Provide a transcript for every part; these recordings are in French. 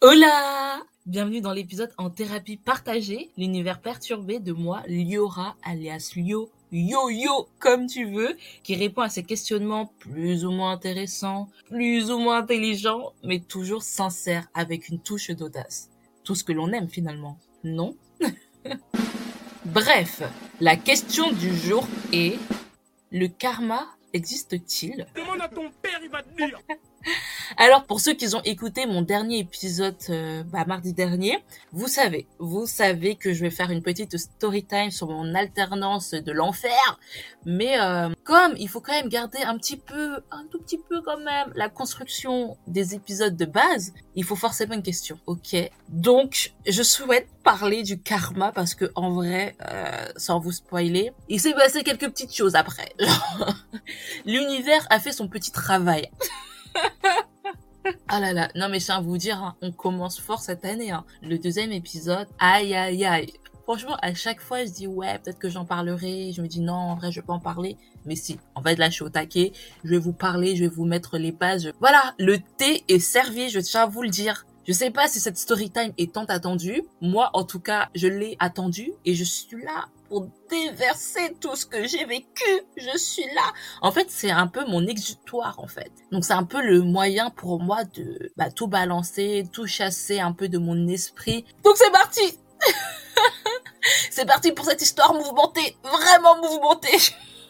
Hola! Bienvenue dans l'épisode en thérapie partagée, l'univers perturbé de moi, Liora, alias Lio, Yo-Yo, comme tu veux, qui répond à ces questionnements plus ou moins intéressants, plus ou moins intelligents, mais toujours sincères, avec une touche d'audace. Tout ce que l'on aime finalement, non? Bref, la question du jour est, le karma existe-t-il? Demande à ton père, il va te dire alors pour ceux qui ont écouté mon dernier épisode euh, bah, mardi dernier, vous savez, vous savez que je vais faire une petite story time sur mon alternance de l'enfer, mais euh, comme il faut quand même garder un petit peu, un tout petit peu quand même la construction des épisodes de base, il faut forcément une question, ok? Donc je souhaite parler du karma parce que en vrai, euh, sans vous spoiler, il s'est passé quelques petites choses après. L'univers a fait son petit travail. Ah là là, non mais je tiens à vous dire, hein, on commence fort cette année. Hein. Le deuxième épisode, aïe aïe aïe. Franchement, à chaque fois, je dis ouais, peut-être que j'en parlerai. Je me dis non, en vrai, je vais pas en parler. Mais si, en fait, là, je suis au taquet. Je vais vous parler, je vais vous mettre les pages. Voilà, le thé est servi, je tiens à vous le dire. Je sais pas si cette story time est tant attendue. Moi, en tout cas, je l'ai attendue et je suis là pour déverser tout ce que j'ai vécu. Je suis là. En fait, c'est un peu mon exutoire, en fait. Donc, c'est un peu le moyen pour moi de bah, tout balancer, tout chasser un peu de mon esprit. Donc, c'est parti C'est parti pour cette histoire mouvementée, vraiment mouvementée.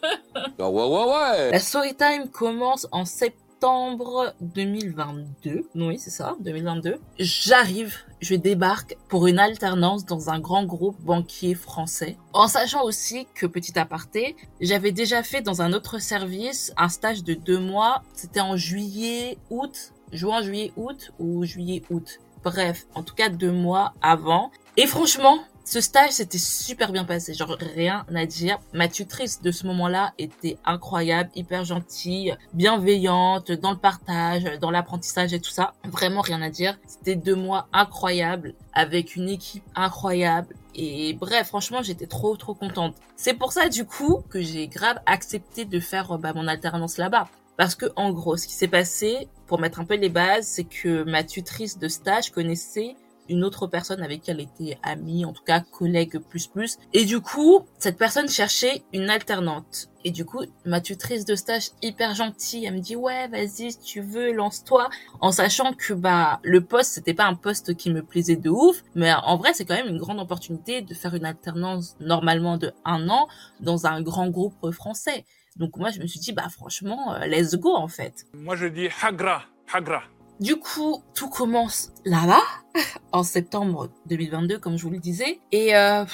ouais, ouais, ouais. La story time commence en septembre septembre 2022. Oui, c'est ça, 2022. J'arrive, je débarque pour une alternance dans un grand groupe banquier français. En sachant aussi que, petit aparté, j'avais déjà fait dans un autre service un stage de deux mois. C'était en juillet, août, juin, juillet, août ou juillet, août. Bref, en tout cas deux mois avant. Et franchement, ce stage s'était super bien passé, genre rien à dire. Ma tutrice de ce moment-là était incroyable, hyper gentille, bienveillante dans le partage, dans l'apprentissage et tout ça. Vraiment rien à dire. C'était deux mois incroyables avec une équipe incroyable. Et bref, franchement, j'étais trop trop contente. C'est pour ça du coup que j'ai grave accepté de faire bah, mon alternance là-bas. Parce que en gros, ce qui s'est passé, pour mettre un peu les bases, c'est que ma tutrice de stage connaissait une autre personne avec qui elle était amie, en tout cas collègue plus plus. Et du coup, cette personne cherchait une alternante. Et du coup, ma tutrice de stage hyper gentille, elle me dit ouais, vas-y, si tu veux, lance-toi, en sachant que bah le poste c'était pas un poste qui me plaisait de ouf, mais en vrai c'est quand même une grande opportunité de faire une alternance normalement de un an dans un grand groupe français. Donc moi je me suis dit bah franchement, euh, let's go en fait. Moi je dis hagra, hagra. Du coup, tout commence là-bas, en septembre 2022, comme je vous le disais. Et euh,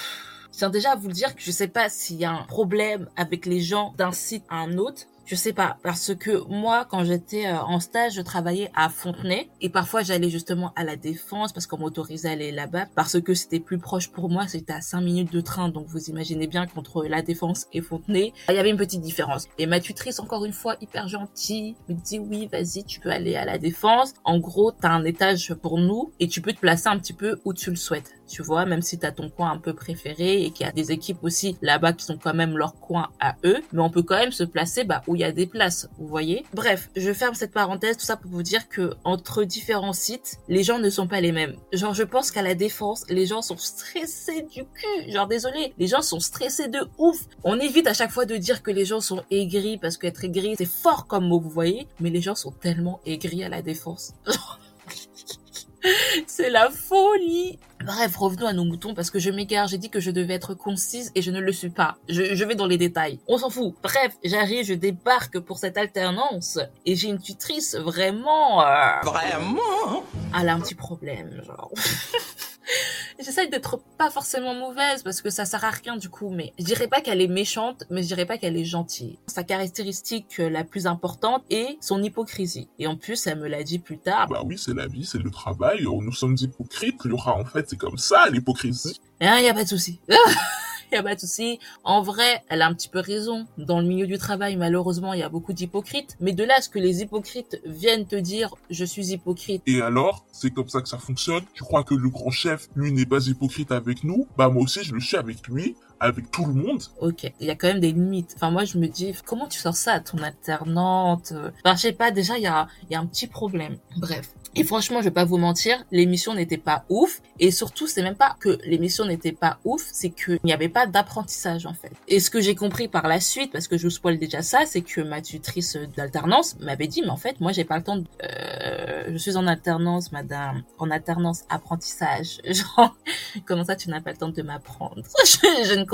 je tiens déjà à vous le dire que je sais pas s'il y a un problème avec les gens d'un site à un autre. Je sais pas, parce que moi, quand j'étais euh, en stage, je travaillais à Fontenay et parfois j'allais justement à la Défense parce qu'on m'autorisait à aller là-bas parce que c'était plus proche pour moi, c'était à 5 minutes de train, donc vous imaginez bien qu'entre la Défense et Fontenay, il y avait une petite différence. Et ma tutrice, encore une fois, hyper gentille, me dit oui, vas-y, tu peux aller à la Défense. En gros, t'as un étage pour nous et tu peux te placer un petit peu où tu le souhaites tu vois, même si tu as ton coin un peu préféré et qu'il y a des équipes aussi là-bas qui sont quand même leur coin à eux, mais on peut quand même se placer bah, où il y a des places, vous voyez. Bref, je ferme cette parenthèse, tout ça pour vous dire que entre différents sites, les gens ne sont pas les mêmes. Genre, je pense qu'à la défense, les gens sont stressés du cul. Genre, désolé, les gens sont stressés de ouf. On évite à chaque fois de dire que les gens sont aigris parce qu'être aigri, c'est fort comme mot, vous voyez, mais les gens sont tellement aigris à la défense. c'est la folie. Bref, revenons à nos moutons parce que je m'égare. J'ai dit que je devais être concise et je ne le suis pas. Je, je vais dans les détails. On s'en fout. Bref, j'arrive, je débarque pour cette alternance et j'ai une tutrice vraiment. Euh... Vraiment? Elle a un petit problème, genre. J'essaye d'être pas forcément mauvaise parce que ça sert à rien du coup, mais je dirais pas qu'elle est méchante, mais je dirais pas qu'elle est gentille. Sa caractéristique la plus importante est son hypocrisie. Et en plus, elle me l'a dit plus tard. Bah oui, c'est la vie, c'est le travail. Nous sommes hypocrites, Laura. En fait, c'est comme ça, l'hypocrisie. Hein, y a pas de souci. a pas. En vrai, elle a un petit peu raison. Dans le milieu du travail, malheureusement, il y a beaucoup d'hypocrites. Mais de là à ce que les hypocrites viennent te dire je suis hypocrite. Et alors, c'est comme ça que ça fonctionne? Tu crois que le grand chef, lui, n'est pas hypocrite avec nous? Bah moi aussi, je le suis avec lui. Avec tout le monde. Ok, il y a quand même des limites. Enfin, moi, je me dis, comment tu sors ça à ton alternante Enfin, je sais pas, déjà, il y a, il y a un petit problème. Bref. Et franchement, je vais pas vous mentir, l'émission n'était pas ouf. Et surtout, c'est même pas que l'émission n'était pas ouf, c'est qu'il n'y avait pas d'apprentissage, en fait. Et ce que j'ai compris par la suite, parce que je vous spoil déjà ça, c'est que ma tutrice d'alternance m'avait dit, mais en fait, moi, j'ai pas le temps de... Euh, je suis en alternance, madame. En alternance apprentissage. Genre, comment ça, tu n'as pas le temps de m'apprendre? je, je ne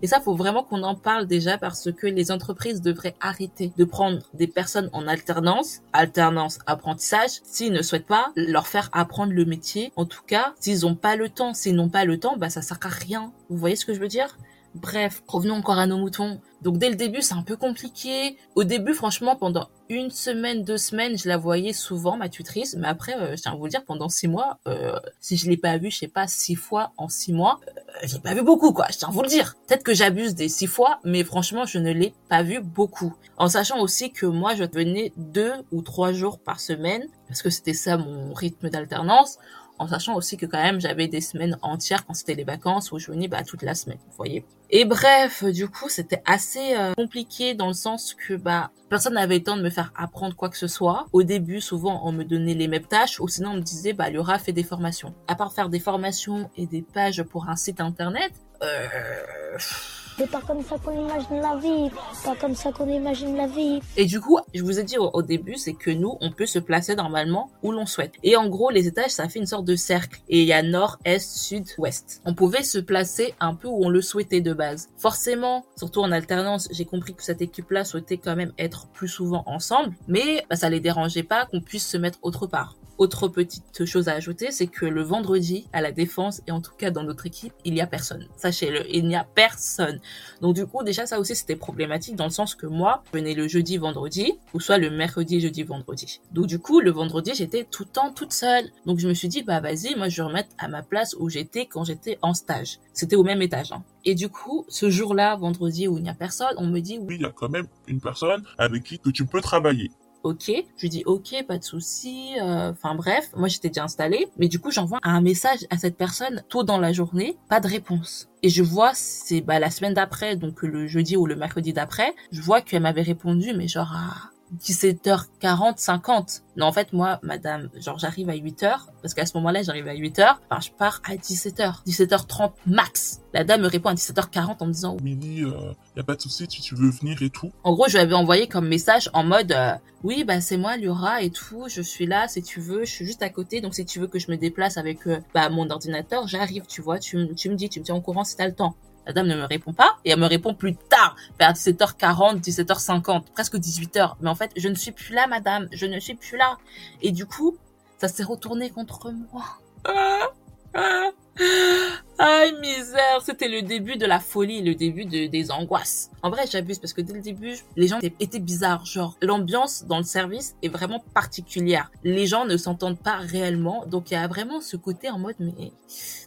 Et ça, faut vraiment qu'on en parle déjà parce que les entreprises devraient arrêter de prendre des personnes en alternance, alternance apprentissage, s'ils ne souhaitent pas leur faire apprendre le métier. En tout cas, s'ils n'ont pas le temps, s'ils n'ont pas le temps, bah ça sert à rien. Vous voyez ce que je veux dire? Bref, revenons encore à nos moutons. Donc dès le début, c'est un peu compliqué. Au début, franchement, pendant une semaine, deux semaines, je la voyais souvent, ma tutrice. Mais après, euh, je tiens à vous le dire, pendant six mois, euh, si je l'ai pas vue, je sais pas, six fois en six mois, euh, je l'ai pas vu beaucoup, quoi. Je tiens à vous le dire. Peut-être que j'abuse des six fois, mais franchement, je ne l'ai pas vue beaucoup. En sachant aussi que moi, je venais deux ou trois jours par semaine, parce que c'était ça mon rythme d'alternance en sachant aussi que quand même j'avais des semaines entières quand c'était les vacances où je venais bah, toute la semaine, vous voyez. Et bref, du coup, c'était assez euh, compliqué dans le sens que bah personne n'avait le temps de me faire apprendre quoi que ce soit. Au début, souvent, on me donnait les mêmes tâches ou sinon on me disait bah Laura fait des formations. À part faire des formations et des pages pour un site internet, euh c'est pas comme ça qu'on imagine la vie, pas comme ça qu'on imagine la vie. Et du coup, je vous ai dit au, début, c'est que nous, on peut se placer normalement où l'on souhaite. Et en gros, les étages, ça fait une sorte de cercle. Et il y a nord, est, sud, ouest. On pouvait se placer un peu où on le souhaitait de base. Forcément, surtout en alternance, j'ai compris que cette équipe-là souhaitait quand même être plus souvent ensemble, mais bah, ça les dérangeait pas qu'on puisse se mettre autre part. Autre petite chose à ajouter, c'est que le vendredi, à la défense, et en tout cas dans notre équipe, il n'y a personne. Sachez-le, il n'y a personne. Donc du coup, déjà ça aussi c'était problématique dans le sens que moi, je venais le jeudi, vendredi, ou soit le mercredi, jeudi, vendredi. Donc du coup, le vendredi, j'étais tout le temps toute seule. Donc je me suis dit, bah vas-y, moi je vais remettre à ma place où j'étais quand j'étais en stage. C'était au même étage. Hein. Et du coup, ce jour-là, vendredi où il n'y a personne, on me dit oui, il y a quand même une personne avec qui que tu peux travailler ok. Je lui dis ok, pas de souci. Euh, enfin bref, moi j'étais déjà installée, mais du coup j'envoie un message à cette personne tôt dans la journée, pas de réponse. Et je vois, c'est bah, la semaine d'après, donc le jeudi ou le mercredi d'après, je vois qu'elle m'avait répondu, mais genre 17h40, 50. Non, en fait, moi, madame, genre, j'arrive à 8h, parce qu'à ce moment-là, j'arrive à 8h, enfin, je pars à 17h, 17h30 max. La dame me répond à 17h40 en me disant, il euh, y a pas de souci, si tu veux venir et tout. En gros, je lui avais envoyé comme message en mode, euh, oui, bah, c'est moi, Liora et tout, je suis là, si tu veux, je suis juste à côté, donc si tu veux que je me déplace avec, euh, bah, mon ordinateur, j'arrive, tu vois, tu, tu me dis, tu me tiens au courant si t'as le temps. La dame ne me répond pas et elle me répond plus tard, vers 17h40, 17h50, presque 18h. Mais en fait, je ne suis plus là, madame, je ne suis plus là. Et du coup, ça s'est retourné contre moi. Ah, misère, c'était le début de la folie, le début de, des angoisses. En vrai, j'abuse parce que dès le début, les gens étaient bizarres. Genre, l'ambiance dans le service est vraiment particulière. Les gens ne s'entendent pas réellement. Donc, il y a vraiment ce côté en mode, mais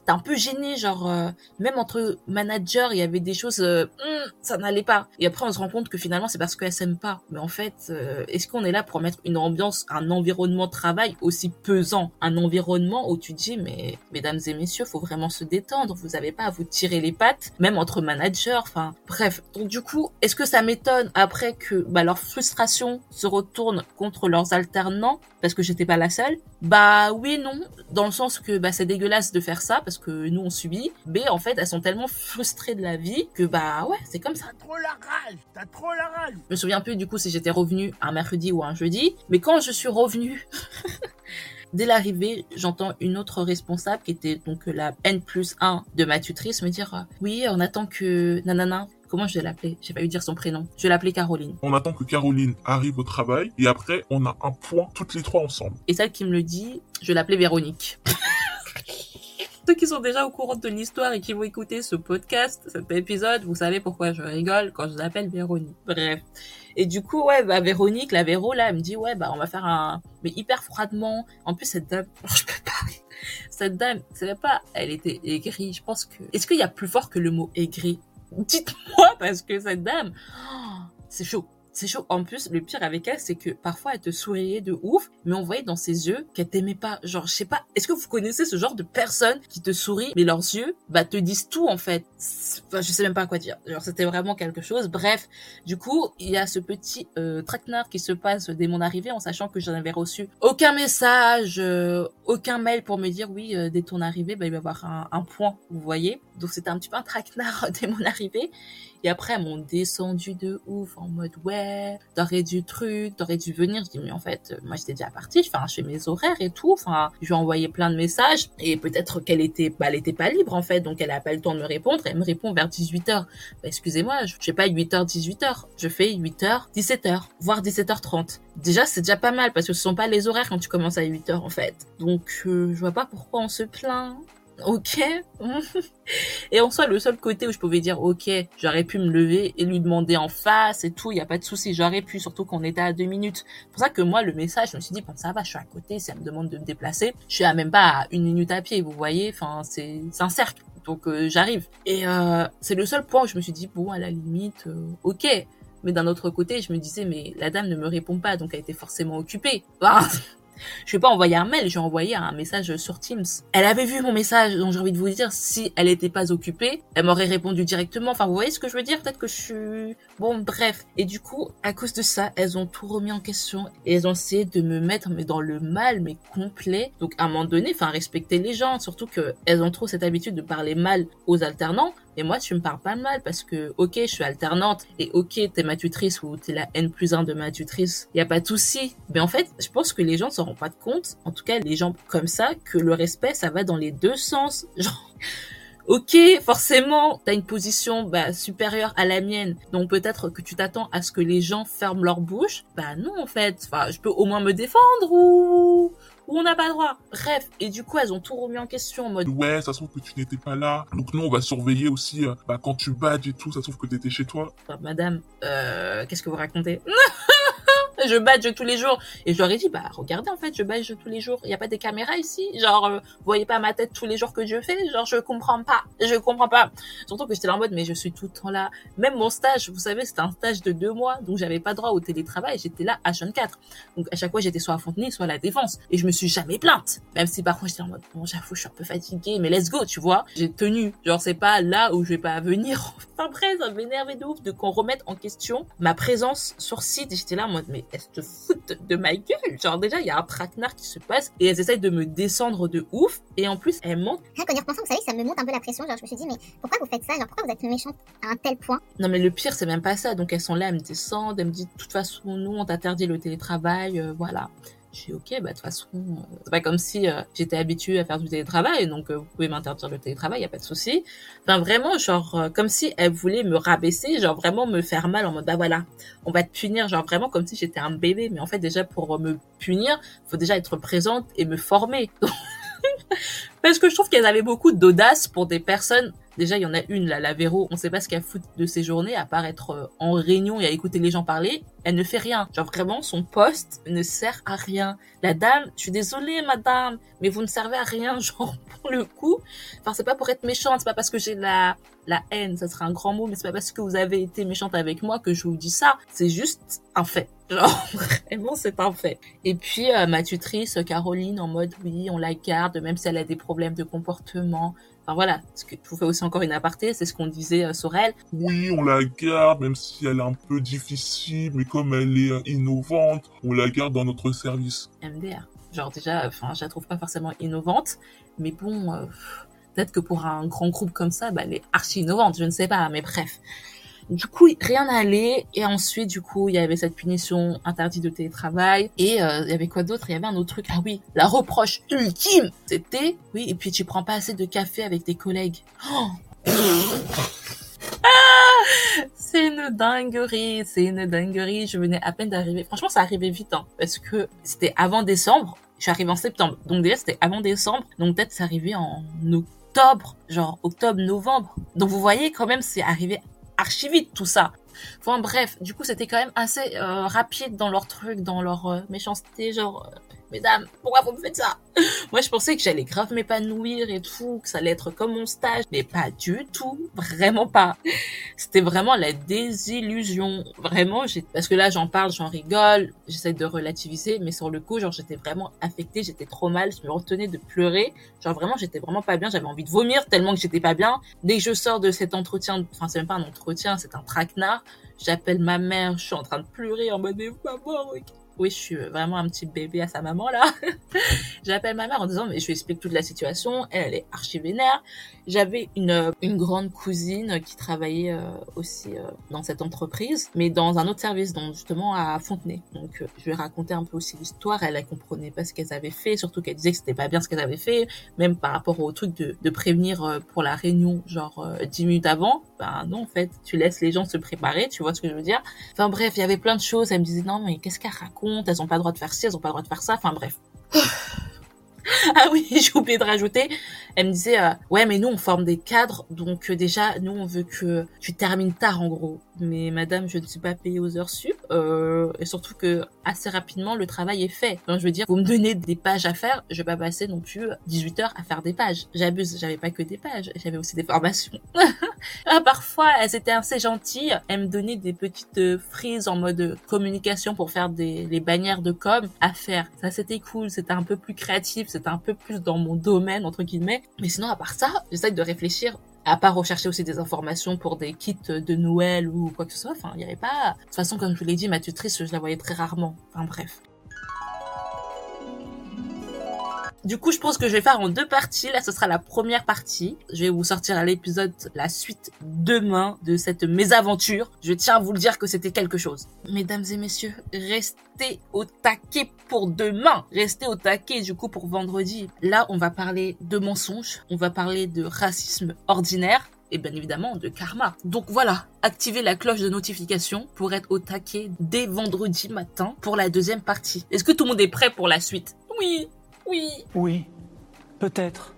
t'es un peu gêné. Genre, euh, même entre managers, il y avait des choses, euh, hmm, ça n'allait pas. Et après, on se rend compte que finalement, c'est parce qu'elles s'aiment pas. Mais en fait, euh, est-ce qu'on est là pour mettre une ambiance, un environnement de travail aussi pesant? Un environnement où tu dis, mais, mesdames et messieurs, faut vraiment se détendre. Vous n'avez pas à vous tirer les pattes, même entre managers. Enfin, bref. Donc du coup, est-ce que ça m'étonne après que bah, leur frustration se retourne contre leurs alternants parce que j'étais pas la seule? Bah oui, non, dans le sens que bah c'est dégueulasse de faire ça parce que nous on subit. Mais en fait, elles sont tellement frustrées de la vie que bah ouais, c'est comme ça. T'as trop la rage, t'as trop la rage. Je me souviens plus du coup si j'étais revenue un mercredi ou un jeudi, mais quand je suis revenue Dès l'arrivée, j'entends une autre responsable qui était donc la N plus 1 de ma tutrice me dire euh, oui, on attend que nanana Comment je vais l'appeler? J'ai pas eu dire son prénom. Je vais l'appeler Caroline. On attend que Caroline arrive au travail et après on a un point toutes les trois ensemble. Et celle qui me le dit, je vais l'appeler Véronique. Ceux qui sont déjà au courant de l'histoire et qui vont écouter ce podcast, cet épisode, vous savez pourquoi je rigole quand je l'appelle Véronique. Bref. Et du coup, ouais, bah, Véronique, la Véro, là, elle me dit, ouais, bah, on va faire un, mais hyper froidement. En plus, cette dame, je peux pas. Cette dame, c'est pas, elle était aigrie. Je pense que, est-ce qu'il y a plus fort que le mot aigri? Dites-moi, parce que cette dame, oh, c'est chaud c'est chaud. En plus, le pire avec elle, c'est que parfois elle te souriait de ouf, mais on voyait dans ses yeux qu'elle t'aimait pas. Genre, je sais pas, est-ce que vous connaissez ce genre de personnes qui te sourient, mais leurs yeux, bah, te disent tout, en fait? Enfin, je sais même pas quoi dire. Genre, c'était vraiment quelque chose. Bref, du coup, il y a ce petit euh, traquenard qui se passe dès mon arrivée, en sachant que j'en avais reçu aucun message, euh, aucun mail pour me dire, oui, euh, dès ton arrivée, bah, il va y avoir un, un point, vous voyez? Donc, c'était un petit peu un traquenard dès mon arrivée. Et après, elles m'ont descendu de ouf en mode ouais, t'aurais du truc, t'aurais dû venir. Je dis mais en fait, euh, moi j'étais déjà partie, je mes horaires et tout. Enfin, je lui ai envoyé plein de messages et peut-être qu'elle était, bah, elle était pas libre en fait, donc elle a pas le temps de me répondre. Elle me répond vers 18h. Bah, excusez-moi, je fais pas 8h 18h, je fais 8h 17h, voire 17h30. Déjà c'est déjà pas mal parce que ce sont pas les horaires quand tu commences à 8h en fait. Donc euh, je vois pas pourquoi on se plaint ok. et en soi, le seul côté où je pouvais dire, ok, j'aurais pu me lever et lui demander en face et tout, il y a pas de souci, j'aurais pu, surtout qu'on était à deux minutes. C'est pour ça que moi, le message, je me suis dit, bon, ça va, je suis à côté, elle me demande de me déplacer, je suis à même pas à une minute à pied, vous voyez, enfin, c'est un cercle. Donc euh, j'arrive. Et euh, c'est le seul point où je me suis dit, bon, à la limite, euh, ok. Mais d'un autre côté, je me disais, mais la dame ne me répond pas, donc elle était forcément occupée. Je vais pas envoyer un mail, j'ai envoyé un message sur Teams. Elle avait vu mon message, donc j'ai envie de vous dire, si elle était pas occupée, elle m'aurait répondu directement. Enfin, vous voyez ce que je veux dire? Peut-être que je suis... Bon, bref. Et du coup, à cause de ça, elles ont tout remis en question et elles ont essayé de me mettre mais dans le mal, mais complet. Donc, à un moment donné, enfin, respecter les gens, surtout que elles ont trop cette habitude de parler mal aux alternants. Et moi, tu me parles pas mal parce que, ok, je suis alternante et ok, t'es ma tutrice ou t'es la N plus 1 de ma tutrice. Y a pas de souci. Mais en fait, je pense que les gens ne s'en rendent pas compte. En tout cas, les gens comme ça, que le respect, ça va dans les deux sens. Genre, ok, forcément, t'as une position bah, supérieure à la mienne, donc peut-être que tu t'attends à ce que les gens ferment leur bouche. Bah non, en fait. Enfin, je peux au moins me défendre ou ou on n'a pas le droit. Bref, et du coup, elles ont tout remis en question en mode Ouais, ça se trouve que tu n'étais pas là. Donc nous, on va surveiller aussi, euh, bah, quand tu badges et tout, ça se trouve que t'étais chez toi. Bah, Madame, euh, qu'est-ce que vous racontez? je badge tous les jours. Et je leur ai dit, bah, regardez, en fait, je badge tous les jours. Il n'y a pas des caméras ici. Genre, euh, voyez pas ma tête tous les jours que je fais. Genre, je comprends pas. Je comprends pas. Surtout que j'étais là en mode, mais je suis tout le temps là. Même mon stage, vous savez, c'était un stage de deux mois. Donc, j'avais pas droit au télétravail. J'étais là à 24. Donc, à chaque fois, j'étais soit à Fontenay, soit à la Défense. Et je me suis jamais plainte. Même si parfois, j'étais en mode, bon, j'avoue, je suis un peu fatiguée, mais let's go, tu vois. J'ai tenu. Genre, c'est pas là où je vais pas venir. Enfin, après, ça m'énervait de ouf de qu'on remette en question ma présence sur site. J'étais là en mode, mais est-ce que foutent de ma gueule? Genre déjà, il y a un traquenard qui se passe et elles essayent de me descendre de ouf. Et en plus, elles montent. Rien qu'en y repensant, vous savez, ça me monte un peu la pression. Genre, je me suis dit, mais pourquoi vous faites ça? Genre, pourquoi vous êtes méchante à un tel point? Non, mais le pire, c'est même pas ça. Donc elles sont là, elles me descendent, elles me disent, de toute façon, nous, on t'interdit le télétravail, euh, voilà. Suis ok, bah de toute façon, euh, c'est pas comme si euh, j'étais habituée à faire du télétravail, donc euh, vous pouvez m'interdire le télétravail, y a pas de souci. Enfin vraiment, genre comme si elle voulait me rabaisser, genre vraiment me faire mal en mode bah voilà, on va te punir, genre vraiment comme si j'étais un bébé, mais en fait déjà pour me punir, faut déjà être présente et me former. Parce que je trouve qu'elles avaient beaucoup d'audace pour des personnes. Déjà, il y en a une, là, la Véro, on sait pas ce qu'elle fout de ses journées, à part être euh, en réunion et à écouter les gens parler. Elle ne fait rien. Genre vraiment, son poste ne sert à rien. La dame, je suis désolée, madame, mais vous ne servez à rien, genre, pour le coup. Enfin, c'est pas pour être méchante, c'est pas parce que j'ai la, la haine, ça serait un grand mot, mais c'est pas parce que vous avez été méchante avec moi que je vous dis ça. C'est juste un fait. Genre, vraiment, c'est un fait. Et puis, euh, ma tutrice, Caroline, en mode, oui, on la garde, même si elle a des problèmes de comportement. Enfin, voilà. Ce que je vous fais aussi encore une aparté, c'est ce qu'on disait euh, sur elle. Oui, on la garde, même si elle est un peu difficile, mais comme elle est euh, innovante, on la garde dans notre service. MDR. Genre, déjà, enfin, je la trouve pas forcément innovante, mais bon, euh, peut-être que pour un grand groupe comme ça, bah, elle est archi innovante, je ne sais pas, mais bref. Du coup, rien n'allait. Et ensuite, du coup, il y avait cette punition interdite de télétravail. Et euh, il y avait quoi d'autre? Il y avait un autre truc. Ah oui, la reproche ultime, c'était oui. Et puis tu prends pas assez de café avec tes collègues. Oh ah c'est une dinguerie, c'est une dinguerie. Je venais à peine d'arriver. Franchement, ça arrivait vite, hein, parce que c'était avant décembre. Je suis arrivée en septembre, donc déjà c'était avant décembre. Donc peut-être c'est arrivé en octobre, genre octobre-novembre. Donc vous voyez quand même, c'est arrivé archi vite tout ça. Enfin bref, du coup c'était quand même assez euh, rapide dans leur truc, dans leur euh, méchanceté, genre. Mesdames, pourquoi vous me faites ça? Moi, je pensais que j'allais grave m'épanouir et tout, que ça allait être comme mon stage, mais pas du tout, vraiment pas. C'était vraiment la désillusion, vraiment. Parce que là, j'en parle, j'en rigole, j'essaie de relativiser, mais sur le coup, genre, j'étais vraiment affectée, j'étais trop mal, je me retenais de pleurer. Genre, vraiment, j'étais vraiment pas bien, j'avais envie de vomir tellement que j'étais pas bien. Dès que je sors de cet entretien, enfin, c'est même pas un entretien, c'est un traquenard, j'appelle ma mère, je suis en train de pleurer en mode, maman, oui, je suis vraiment un petit bébé à sa maman là. J'appelle ma mère en disant mais je lui explique toute la situation. Elle, elle est archi vénère. J'avais une une grande cousine qui travaillait euh, aussi euh, dans cette entreprise, mais dans un autre service, donc justement à Fontenay. Donc euh, je lui ai raconté un peu aussi l'histoire. Elle, elle comprenait pas ce qu'elles avaient fait, surtout qu'elle disait que c'était pas bien ce qu'elles avaient fait, même par rapport au truc de, de prévenir pour la réunion genre dix minutes avant. Ben non en fait, tu laisses les gens se préparer, tu vois ce que je veux dire? Enfin bref, il y avait plein de choses. Elle me disait non mais qu'est-ce qu'elle raconte? Elles ont pas le droit de faire ci, elles ont pas le droit de faire ça, enfin bref. ah oui, j'ai oublié de rajouter. Elle me disait, euh, ouais, mais nous, on forme des cadres, donc euh, déjà, nous, on veut que tu termines tard, en gros. Mais madame, je ne suis pas payée aux heures sup, euh, et surtout que assez rapidement, le travail est fait. Donc, je veux dire, vous me donnez des pages à faire, je vais pas passer non plus 18 heures à faire des pages. J'abuse, j'avais pas que des pages, j'avais aussi des formations. Ah, parfois, elles étaient assez gentilles, elles me donnaient des petites frises en mode communication pour faire des les bannières de com à faire. Ça, c'était cool, c'était un peu plus créatif, c'était un peu plus dans mon domaine, entre guillemets. Mais sinon, à part ça, j'essaie de réfléchir à part rechercher aussi des informations pour des kits de Noël ou quoi que ce soit. Enfin, il n'y avait pas... De toute façon, comme je vous l'ai dit, ma tutrice, je la voyais très rarement. Enfin, bref. Du coup, je pense que je vais faire en deux parties. Là, ce sera la première partie. Je vais vous sortir à l'épisode la suite demain de cette mésaventure. Je tiens à vous le dire que c'était quelque chose. Mesdames et messieurs, restez au taquet pour demain. Restez au taquet du coup pour vendredi. Là, on va parler de mensonges. On va parler de racisme ordinaire et bien évidemment de karma. Donc voilà, activez la cloche de notification pour être au taquet dès vendredi matin pour la deuxième partie. Est-ce que tout le monde est prêt pour la suite? Oui, oui. Oui, peut-être.